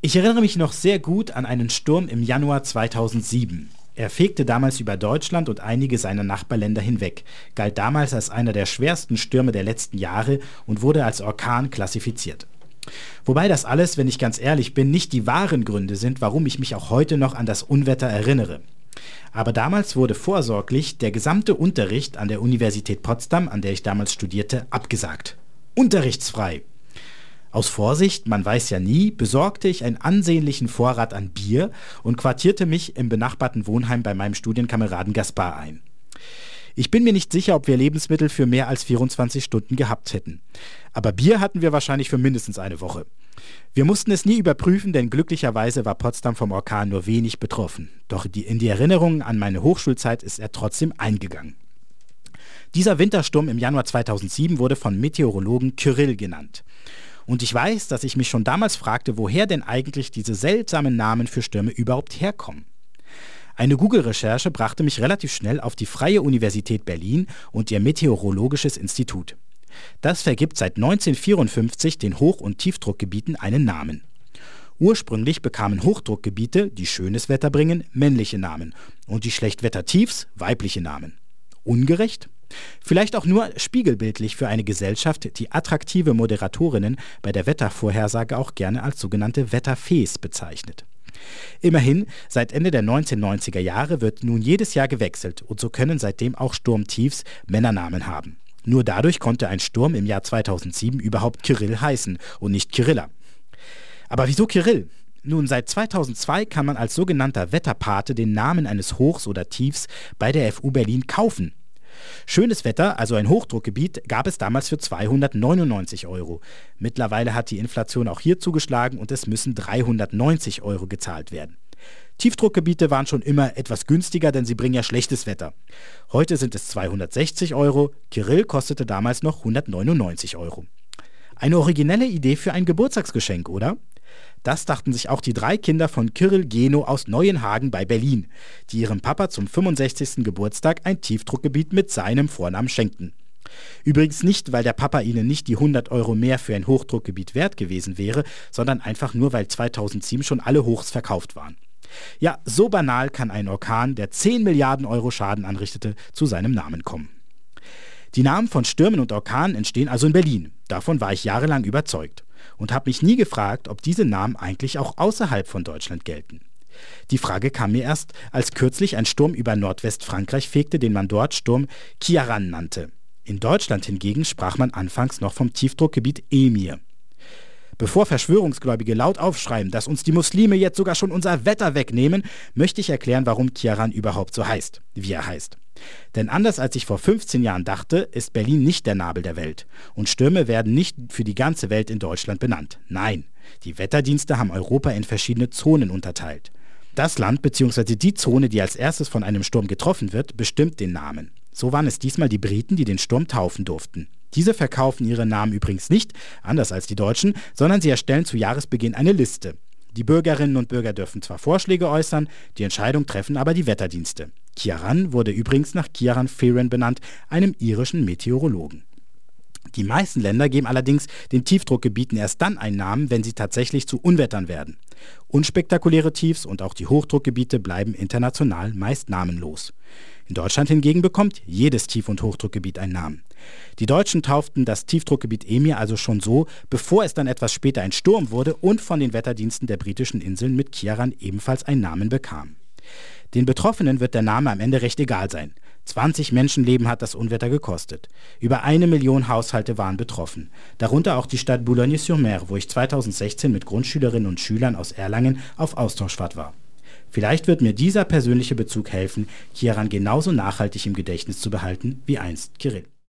Ich erinnere mich noch sehr gut an einen Sturm im Januar 2007. Er fegte damals über Deutschland und einige seiner Nachbarländer hinweg, galt damals als einer der schwersten Stürme der letzten Jahre und wurde als Orkan klassifiziert. Wobei das alles, wenn ich ganz ehrlich bin, nicht die wahren Gründe sind, warum ich mich auch heute noch an das Unwetter erinnere. Aber damals wurde vorsorglich der gesamte Unterricht an der Universität Potsdam, an der ich damals studierte, abgesagt. Unterrichtsfrei. Aus Vorsicht, man weiß ja nie, besorgte ich einen ansehnlichen Vorrat an Bier und quartierte mich im benachbarten Wohnheim bei meinem Studienkameraden Gaspar ein. Ich bin mir nicht sicher, ob wir Lebensmittel für mehr als 24 Stunden gehabt hätten. Aber Bier hatten wir wahrscheinlich für mindestens eine Woche. Wir mussten es nie überprüfen, denn glücklicherweise war Potsdam vom Orkan nur wenig betroffen. Doch in die Erinnerungen an meine Hochschulzeit ist er trotzdem eingegangen. Dieser Wintersturm im Januar 2007 wurde von Meteorologen Kyrill genannt. Und ich weiß, dass ich mich schon damals fragte, woher denn eigentlich diese seltsamen Namen für Stürme überhaupt herkommen. Eine Google-Recherche brachte mich relativ schnell auf die Freie Universität Berlin und ihr Meteorologisches Institut. Das vergibt seit 1954 den Hoch- und Tiefdruckgebieten einen Namen. Ursprünglich bekamen Hochdruckgebiete, die schönes Wetter bringen, männliche Namen und die Schlechtwettertiefs weibliche Namen. Ungerecht? Vielleicht auch nur spiegelbildlich für eine Gesellschaft, die attraktive Moderatorinnen bei der Wettervorhersage auch gerne als sogenannte Wetterfees bezeichnet. Immerhin, seit Ende der 1990er Jahre wird nun jedes Jahr gewechselt und so können seitdem auch Sturmtiefs Männernamen haben. Nur dadurch konnte ein Sturm im Jahr 2007 überhaupt Kirill heißen und nicht Kirilla. Aber wieso Kirill? Nun, seit 2002 kann man als sogenannter Wetterpate den Namen eines Hochs oder Tiefs bei der FU Berlin kaufen. Schönes Wetter, also ein Hochdruckgebiet, gab es damals für 299 Euro. Mittlerweile hat die Inflation auch hier zugeschlagen und es müssen 390 Euro gezahlt werden. Tiefdruckgebiete waren schon immer etwas günstiger, denn sie bringen ja schlechtes Wetter. Heute sind es 260 Euro, Kirill kostete damals noch 199 Euro. Eine originelle Idee für ein Geburtstagsgeschenk, oder? Das dachten sich auch die drei Kinder von Kirill Geno aus Neuenhagen bei Berlin, die ihrem Papa zum 65. Geburtstag ein Tiefdruckgebiet mit seinem Vornamen schenkten. Übrigens nicht, weil der Papa ihnen nicht die 100 Euro mehr für ein Hochdruckgebiet wert gewesen wäre, sondern einfach nur, weil 2007 schon alle Hochs verkauft waren. Ja, so banal kann ein Orkan, der 10 Milliarden Euro Schaden anrichtete, zu seinem Namen kommen. Die Namen von Stürmen und Orkanen entstehen also in Berlin. Davon war ich jahrelang überzeugt und habe mich nie gefragt, ob diese Namen eigentlich auch außerhalb von Deutschland gelten. Die Frage kam mir erst, als kürzlich ein Sturm über Nordwestfrankreich fegte, den man dort Sturm Kiaran nannte. In Deutschland hingegen sprach man anfangs noch vom Tiefdruckgebiet Emir. Bevor Verschwörungsgläubige laut aufschreien, dass uns die Muslime jetzt sogar schon unser Wetter wegnehmen, möchte ich erklären, warum Kiaran überhaupt so heißt, wie er heißt. Denn anders als ich vor 15 Jahren dachte, ist Berlin nicht der Nabel der Welt. Und Stürme werden nicht für die ganze Welt in Deutschland benannt. Nein, die Wetterdienste haben Europa in verschiedene Zonen unterteilt. Das Land bzw. die Zone, die als erstes von einem Sturm getroffen wird, bestimmt den Namen. So waren es diesmal die Briten, die den Sturm taufen durften. Diese verkaufen ihre Namen übrigens nicht, anders als die Deutschen, sondern sie erstellen zu Jahresbeginn eine Liste. Die Bürgerinnen und Bürger dürfen zwar Vorschläge äußern, die Entscheidung treffen aber die Wetterdienste. Kiaran wurde übrigens nach Kiaran Fearon benannt, einem irischen Meteorologen. Die meisten Länder geben allerdings den Tiefdruckgebieten erst dann einen Namen, wenn sie tatsächlich zu Unwettern werden. Unspektakuläre Tiefs und auch die Hochdruckgebiete bleiben international meist namenlos. In Deutschland hingegen bekommt jedes Tief- und Hochdruckgebiet einen Namen. Die Deutschen tauften das Tiefdruckgebiet Emir also schon so, bevor es dann etwas später ein Sturm wurde und von den Wetterdiensten der britischen Inseln mit Kiaran ebenfalls einen Namen bekam. Den Betroffenen wird der Name am Ende recht egal sein. 20 Menschenleben hat das Unwetter gekostet. Über eine Million Haushalte waren betroffen. Darunter auch die Stadt Boulogne-sur-Mer, wo ich 2016 mit Grundschülerinnen und Schülern aus Erlangen auf Austauschfahrt war. Vielleicht wird mir dieser persönliche Bezug helfen, Kieran genauso nachhaltig im Gedächtnis zu behalten wie einst Kirill.